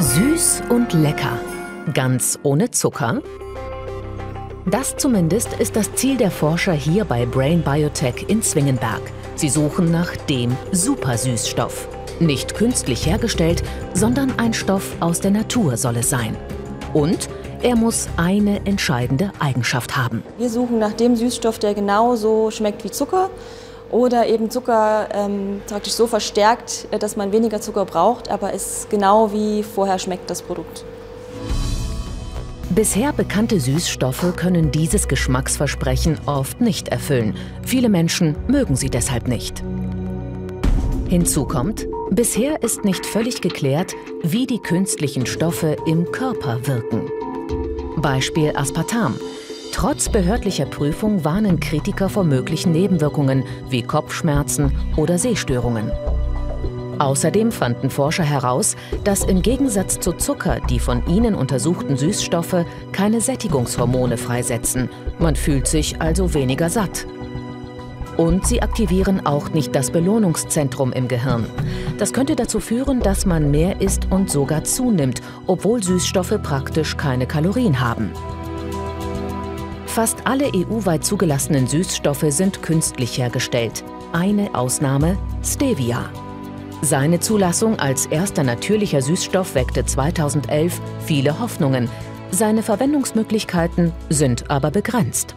Süß und lecker. Ganz ohne Zucker? Das zumindest ist das Ziel der Forscher hier bei Brain Biotech in Zwingenberg. Sie suchen nach dem Supersüßstoff. Nicht künstlich hergestellt, sondern ein Stoff aus der Natur soll es sein. Und er muss eine entscheidende Eigenschaft haben. Wir suchen nach dem Süßstoff, der genauso schmeckt wie Zucker oder eben Zucker ähm, praktisch so verstärkt, äh, dass man weniger Zucker braucht, aber es genau wie vorher schmeckt das Produkt. Bisher bekannte Süßstoffe können dieses Geschmacksversprechen oft nicht erfüllen. Viele Menschen mögen sie deshalb nicht. Hinzu kommt, bisher ist nicht völlig geklärt, wie die künstlichen Stoffe im Körper wirken. Beispiel Aspartam. Trotz behördlicher Prüfung warnen Kritiker vor möglichen Nebenwirkungen wie Kopfschmerzen oder Sehstörungen. Außerdem fanden Forscher heraus, dass im Gegensatz zu Zucker die von ihnen untersuchten Süßstoffe keine Sättigungshormone freisetzen. Man fühlt sich also weniger satt. Und sie aktivieren auch nicht das Belohnungszentrum im Gehirn. Das könnte dazu führen, dass man mehr isst und sogar zunimmt, obwohl Süßstoffe praktisch keine Kalorien haben. Fast alle EU-weit zugelassenen Süßstoffe sind künstlich hergestellt. Eine Ausnahme Stevia. Seine Zulassung als erster natürlicher Süßstoff weckte 2011 viele Hoffnungen. Seine Verwendungsmöglichkeiten sind aber begrenzt.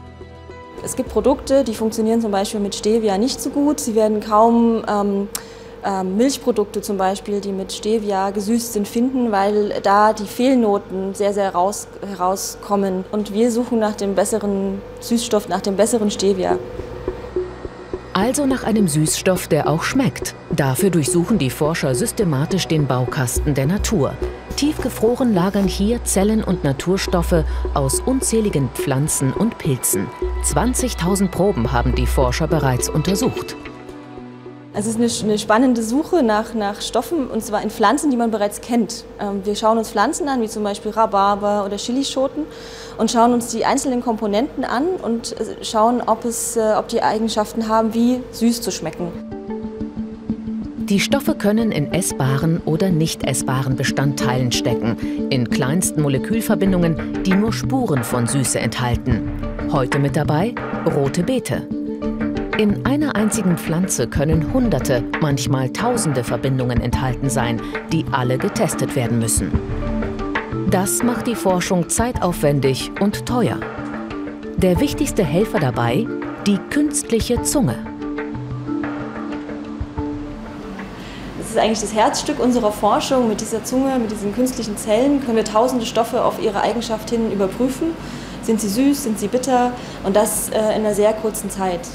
Es gibt Produkte, die funktionieren zum Beispiel mit Stevia nicht so gut. Sie werden kaum ähm, ähm, Milchprodukte zum Beispiel, die mit Stevia gesüßt sind, finden, weil da die Fehlnoten sehr, sehr raus, herauskommen. Und wir suchen nach dem besseren Süßstoff, nach dem besseren Stevia. Also nach einem Süßstoff, der auch schmeckt. Dafür durchsuchen die Forscher systematisch den Baukasten der Natur. Tiefgefroren lagern hier Zellen und Naturstoffe aus unzähligen Pflanzen und Pilzen. 20.000 Proben haben die Forscher bereits untersucht. Es ist eine, spannende Suche nach, nach Stoffen, und zwar in Pflanzen, die man bereits kennt. Ähm, wir schauen uns Pflanzen an, wie zum Beispiel Rhabarber oder Chilischoten, und schauen uns die einzelnen Komponenten an und äh, schauen, ob, es, äh, ob die Eigenschaften haben, wie süß zu schmecken. Die Stoffe können in essbaren oder nicht essbaren Bestandteilen stecken, in kleinsten Molekülverbindungen, die nur Spuren von Süße enthalten. Heute mit dabei rote Beete. In einer einzigen Pflanze können Hunderte, manchmal Tausende Verbindungen enthalten sein, die alle getestet werden müssen. Das macht die Forschung zeitaufwendig und teuer. Der wichtigste Helfer dabei, die künstliche Zunge. Das ist eigentlich das Herzstück unserer Forschung. Mit dieser Zunge, mit diesen künstlichen Zellen können wir tausende Stoffe auf ihre Eigenschaft hin überprüfen. Sind sie süß, sind sie bitter und das äh, in einer sehr kurzen Zeit.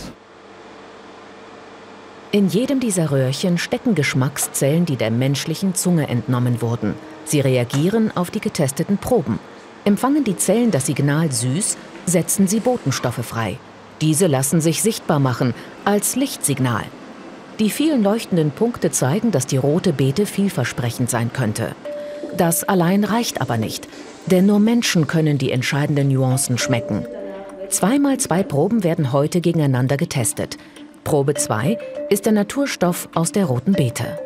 In jedem dieser Röhrchen stecken Geschmackszellen, die der menschlichen Zunge entnommen wurden. Sie reagieren auf die getesteten Proben. Empfangen die Zellen das Signal süß, setzen sie Botenstoffe frei. Diese lassen sich sichtbar machen als Lichtsignal. Die vielen leuchtenden Punkte zeigen, dass die rote Beete vielversprechend sein könnte. Das allein reicht aber nicht, denn nur Menschen können die entscheidenden Nuancen schmecken. Zweimal zwei Proben werden heute gegeneinander getestet. Probe 2 ist der Naturstoff aus der roten Beete.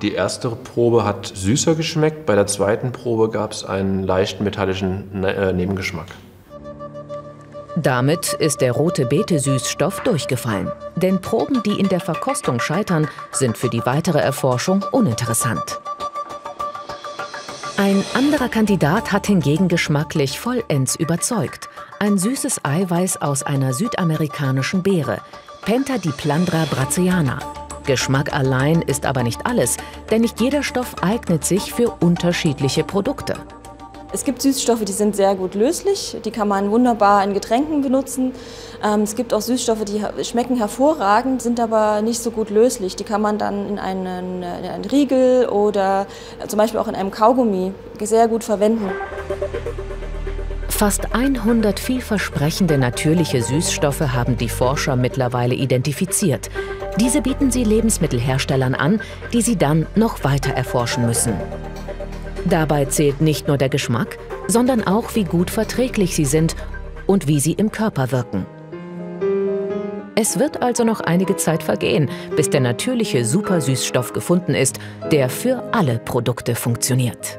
Die erste Probe hat süßer geschmeckt, bei der zweiten Probe gab es einen leicht metallischen ne-, äh, Nebengeschmack. Damit ist der rote Beete-Süßstoff durchgefallen. Denn Proben, die in der Verkostung scheitern, sind für die weitere Erforschung uninteressant. Ein anderer Kandidat hat hingegen geschmacklich vollends überzeugt. Ein süßes Eiweiß aus einer südamerikanischen Beere, Pentadiplandra bracciana. Geschmack allein ist aber nicht alles, denn nicht jeder Stoff eignet sich für unterschiedliche Produkte. Es gibt Süßstoffe, die sind sehr gut löslich, die kann man wunderbar in Getränken benutzen. Ähm, es gibt auch Süßstoffe, die schmecken hervorragend, sind aber nicht so gut löslich. Die kann man dann in einen, in einen Riegel oder zum Beispiel auch in einem Kaugummi sehr gut verwenden. Fast 100 vielversprechende natürliche Süßstoffe haben die Forscher mittlerweile identifiziert. Diese bieten sie Lebensmittelherstellern an, die sie dann noch weiter erforschen müssen. Dabei zählt nicht nur der Geschmack, sondern auch, wie gut verträglich sie sind und wie sie im Körper wirken. Es wird also noch einige Zeit vergehen, bis der natürliche Supersüßstoff gefunden ist, der für alle Produkte funktioniert.